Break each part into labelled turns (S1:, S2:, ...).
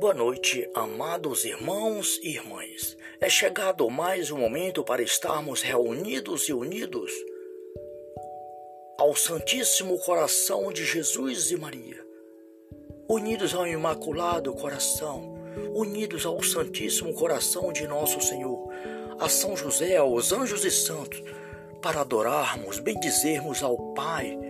S1: Boa noite, amados irmãos e irmãs. É chegado mais um momento para estarmos reunidos e unidos ao Santíssimo Coração de Jesus e Maria, unidos ao Imaculado Coração, unidos ao Santíssimo Coração de Nosso Senhor, a São José, aos anjos e santos, para adorarmos, bendizermos ao Pai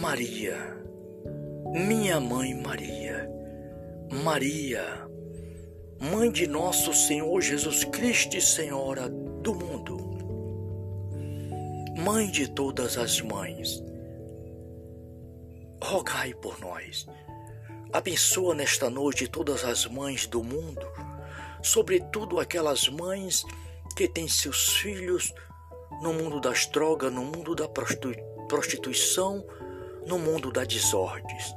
S1: Maria, minha mãe Maria, Maria, mãe de nosso Senhor Jesus Cristo e Senhora do mundo, mãe de todas as mães, rogai por nós. Abençoa nesta noite todas as mães do mundo, sobretudo aquelas mães que têm seus filhos no mundo das drogas, no mundo da prostituição, no mundo da desordens.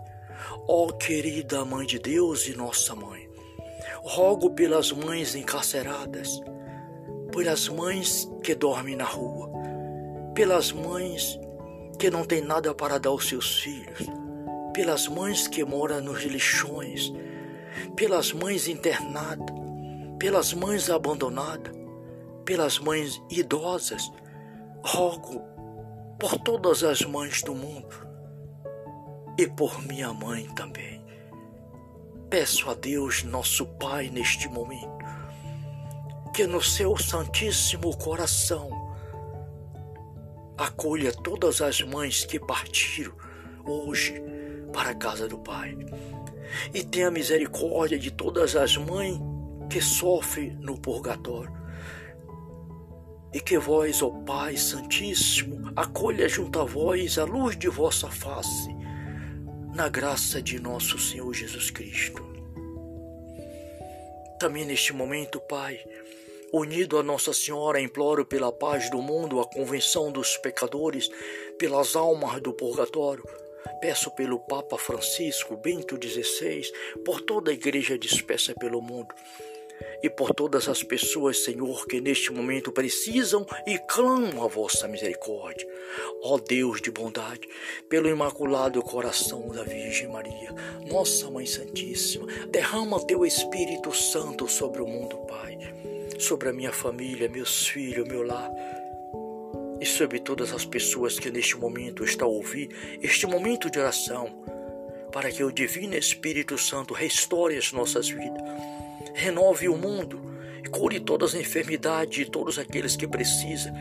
S1: Ó oh, querida Mãe de Deus e Nossa Mãe, rogo pelas mães encarceradas, pelas mães que dormem na rua, pelas mães que não têm nada para dar aos seus filhos, pelas mães que moram nos lixões, pelas mães internadas, pelas mães abandonadas, pelas mães idosas, rogo por todas as mães do mundo e por minha mãe também. Peço a Deus, nosso Pai, neste momento, que no seu Santíssimo Coração acolha todas as mães que partiram hoje para a casa do Pai e tenha misericórdia de todas as mães que sofrem no purgatório. E que vós, ó Pai Santíssimo, acolha junto a vós a luz de vossa face na graça de nosso Senhor Jesus Cristo. Também neste momento, Pai, unido a Nossa Senhora, imploro pela paz do mundo, a convenção dos pecadores, pelas almas do purgatório. Peço pelo Papa Francisco Bento XVI, por toda a igreja dispersa pelo mundo e por todas as pessoas, Senhor, que neste momento precisam e clamam a vossa misericórdia. Ó Deus de bondade, pelo imaculado coração da Virgem Maria, nossa Mãe Santíssima, derrama teu Espírito Santo sobre o mundo, Pai, sobre a minha família, meus filhos, meu lar e sobre todas as pessoas que neste momento estão a ouvir este momento de oração, para que o Divino Espírito Santo restaure as nossas vidas renove o mundo, cure todas as enfermidades de todos aqueles que precisam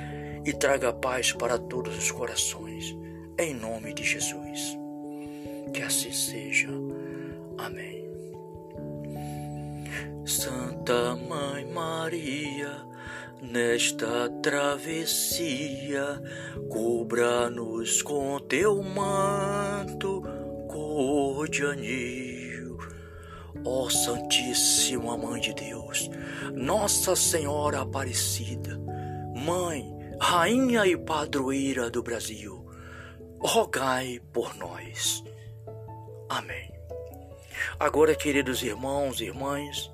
S1: e traga paz para todos os corações. Em nome de Jesus. Que assim seja. Amém. Santa Mãe Maria, nesta travessia, cubra-nos com teu manto cor de anil Ó Santíssima Mãe de Deus, Nossa Senhora Aparecida, Mãe, Rainha e Padroeira do Brasil, rogai por nós. Amém. Agora, queridos irmãos e irmãs,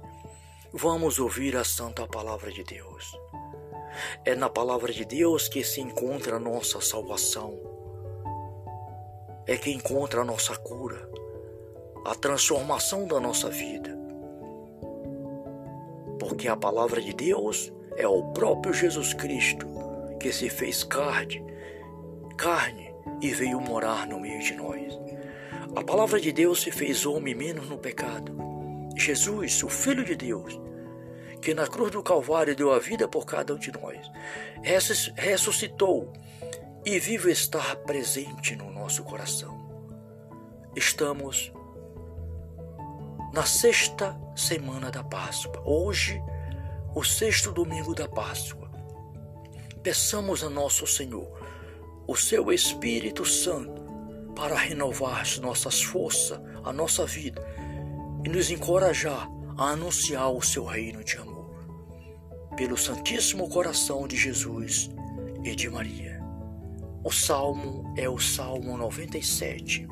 S1: vamos ouvir a Santa Palavra de Deus. É na Palavra de Deus que se encontra a nossa salvação, é que encontra a nossa cura a transformação da nossa vida. Porque a palavra de Deus é o próprio Jesus Cristo que se fez carne, carne e veio morar no meio de nós. A palavra de Deus se fez homem menos no pecado. Jesus, o Filho de Deus, que na cruz do Calvário deu a vida por cada um de nós, ressuscitou e vivo está presente no nosso coração. Estamos na sexta semana da Páscoa. Hoje, o sexto domingo da Páscoa. Peçamos a nosso Senhor o seu Espírito Santo para renovar as nossas forças, a nossa vida e nos encorajar a anunciar o seu reino de amor. Pelo Santíssimo Coração de Jesus e de Maria. O salmo é o Salmo 97.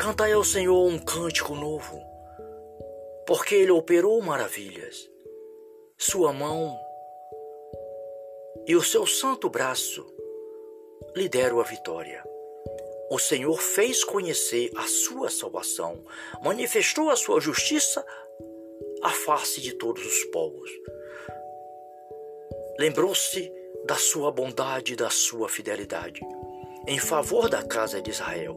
S1: Cantai ao Senhor um cântico novo, porque Ele operou maravilhas. Sua mão e o seu santo braço lhe deram a vitória. O Senhor fez conhecer a sua salvação, manifestou a sua justiça à face de todos os povos. Lembrou-se da sua bondade e da sua fidelidade em favor da casa de Israel.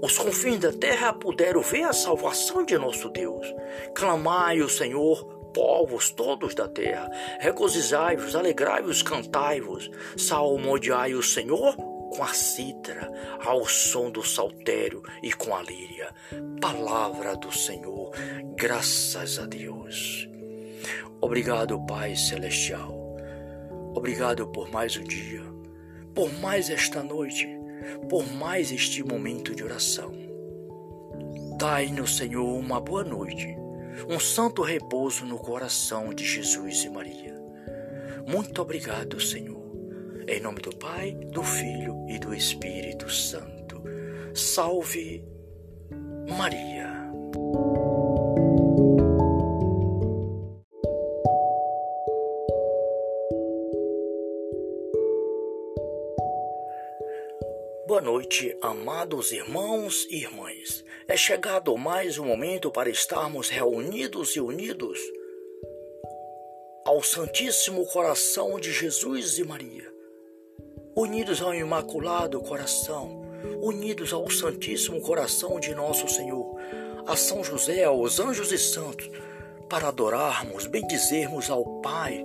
S1: Os confins da terra puderam ver a salvação de nosso Deus. Clamai o Senhor, povos todos da terra. Regozijai-vos, alegrai-vos, cantai-vos. Salmodiai o Senhor com a cítara, ao som do saltério e com a líria. Palavra do Senhor, graças a Deus. Obrigado, Pai Celestial. Obrigado por mais um dia, por mais esta noite, por mais este momento de oração. Dai-nos, Senhor, uma boa noite, um santo repouso no coração de Jesus e Maria. Muito obrigado, Senhor em nome do Pai, do Filho e do Espírito Santo. Salve Maria. Boa noite, amados irmãos e irmãs. É chegado mais um momento para estarmos reunidos e unidos ao Santíssimo Coração de Jesus e Maria unidos ao Imaculado Coração, unidos ao Santíssimo Coração de Nosso Senhor, a São José, aos anjos e santos, para adorarmos, bendizermos ao Pai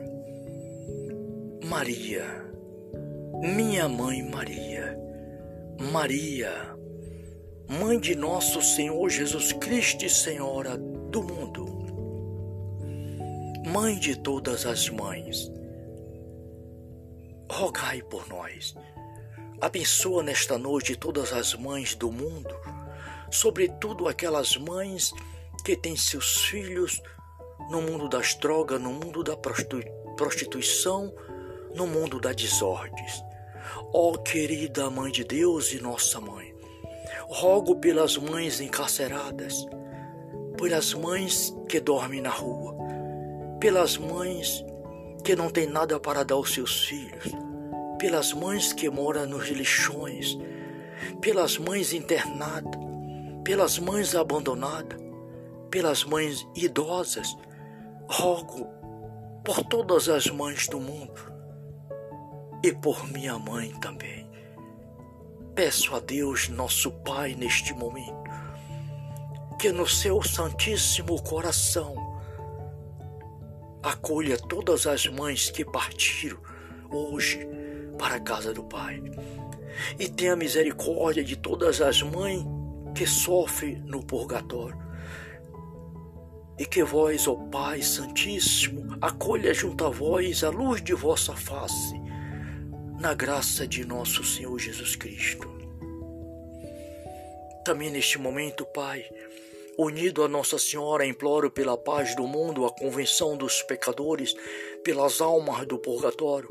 S1: Maria, minha mãe Maria, Maria, mãe de nosso Senhor Jesus Cristo Senhora do mundo, mãe de todas as mães, rogai por nós. Abençoa nesta noite todas as mães do mundo, sobretudo aquelas mães que têm seus filhos no mundo das drogas, no mundo da prostituição, no mundo da desordens. Ó oh, querida Mãe de Deus e nossa Mãe, rogo pelas mães encarceradas, pelas mães que dormem na rua, pelas mães que não têm nada para dar aos seus filhos, pelas mães que moram nos lixões, pelas mães internadas, pelas mães abandonadas, pelas mães idosas. Rogo por todas as mães do mundo e por minha mãe também. Peço a Deus, nosso Pai, neste momento, que no seu Santíssimo Coração acolha todas as mães que partiram hoje para a casa do Pai. E tenha misericórdia de todas as mães que sofrem no purgatório. E que vós, ó Pai Santíssimo, acolha junto a vós a luz de vossa face, na graça de nosso Senhor Jesus Cristo. Também neste momento, Pai, Unido a Nossa Senhora, imploro pela paz do mundo, a convenção dos pecadores, pelas almas do purgatório.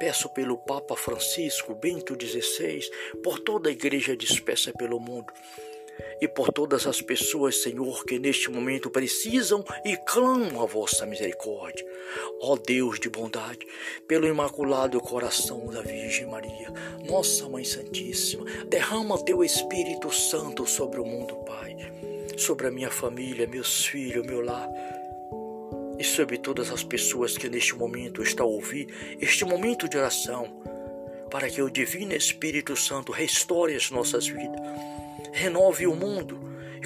S1: Peço pelo Papa Francisco, Bento XVI, por toda a igreja dispersa pelo mundo e por todas as pessoas, Senhor, que neste momento precisam e clamam a vossa misericórdia. Ó Deus de bondade, pelo imaculado coração da Virgem Maria, nossa Mãe Santíssima, derrama teu Espírito Santo sobre o mundo, Pai sobre a minha família, meus filhos, meu lar e sobre todas as pessoas que neste momento estão a ouvir este momento de oração, para que o Divino Espírito Santo restaure as nossas vidas, renove o mundo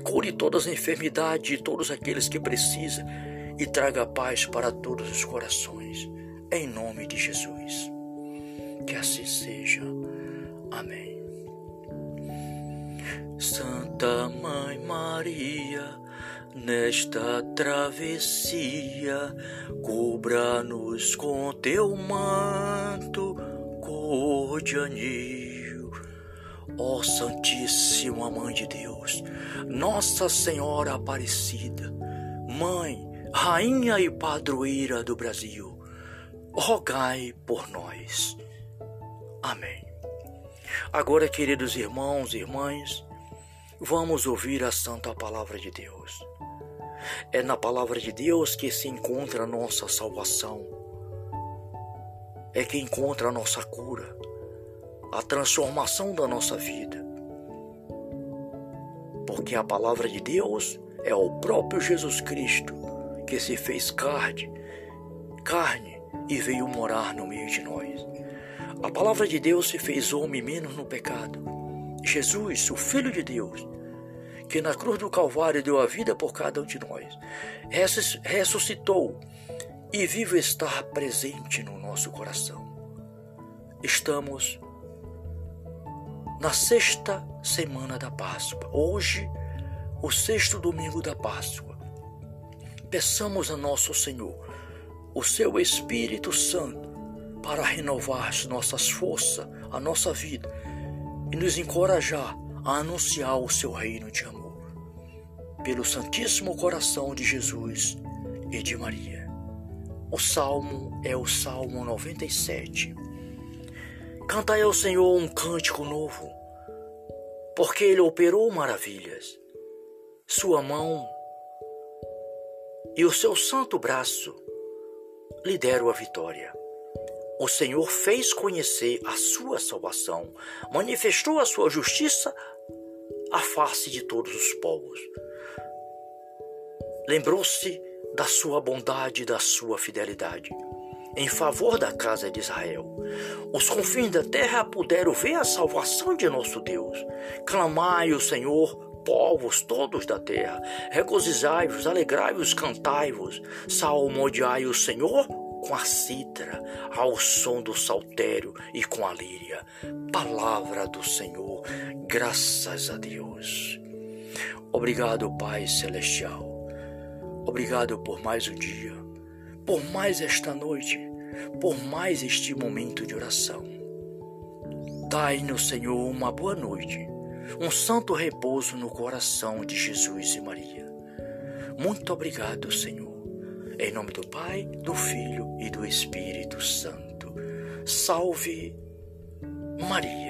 S1: cure todas as enfermidades de todos aqueles que precisam e traga paz para todos os corações. Em nome de Jesus. Que assim seja. Amém. Santa Mãe Maria, nesta travessia, cubra-nos com teu manto cor de anil. Ó Santíssima Mãe de Deus, Nossa Senhora Aparecida, Mãe, Rainha e Padroeira do Brasil, rogai por nós. Amém. Agora, queridos irmãos e irmãs, vamos ouvir a santa palavra de Deus. É na palavra de Deus que se encontra a nossa salvação. É que encontra a nossa cura, a transformação da nossa vida. Porque a palavra de Deus é o próprio Jesus Cristo que se fez carne, carne e veio morar no meio de nós. A palavra de Deus se fez homem menos no pecado. Jesus, o Filho de Deus, que na cruz do Calvário deu a vida por cada um de nós, ressuscitou e vive estar presente no nosso coração. Estamos na sexta semana da Páscoa, hoje, o sexto domingo da Páscoa. Peçamos a nosso Senhor o seu Espírito Santo para renovar as nossas forças, a nossa vida e nos encorajar a anunciar o seu reino de amor. Pelo Santíssimo Coração de Jesus e de Maria. O salmo é o Salmo 97. Cantai ao Senhor um cântico novo, porque Ele operou maravilhas. Sua mão e o seu santo braço lhe deram a vitória. O Senhor fez conhecer a sua salvação, manifestou a sua justiça à face de todos os povos. Lembrou-se da sua bondade e da sua fidelidade em favor da casa de Israel. Os confins da terra puderam ver a salvação de nosso Deus. Clamai o Senhor povos todos da terra, regozijai-vos, alegrai-vos, cantai-vos, salmodiai o Senhor com a cítara, ao som do saltério e com a líria. Palavra do Senhor, graças a Deus. Obrigado, Pai Celestial. Obrigado por mais um dia, por mais esta noite, por mais este momento de oração. Dai-nos, Senhor, uma boa noite um santo repouso no coração de Jesus e Maria. Muito obrigado, Senhor. Em nome do Pai, do Filho e do Espírito Santo. Salve Maria.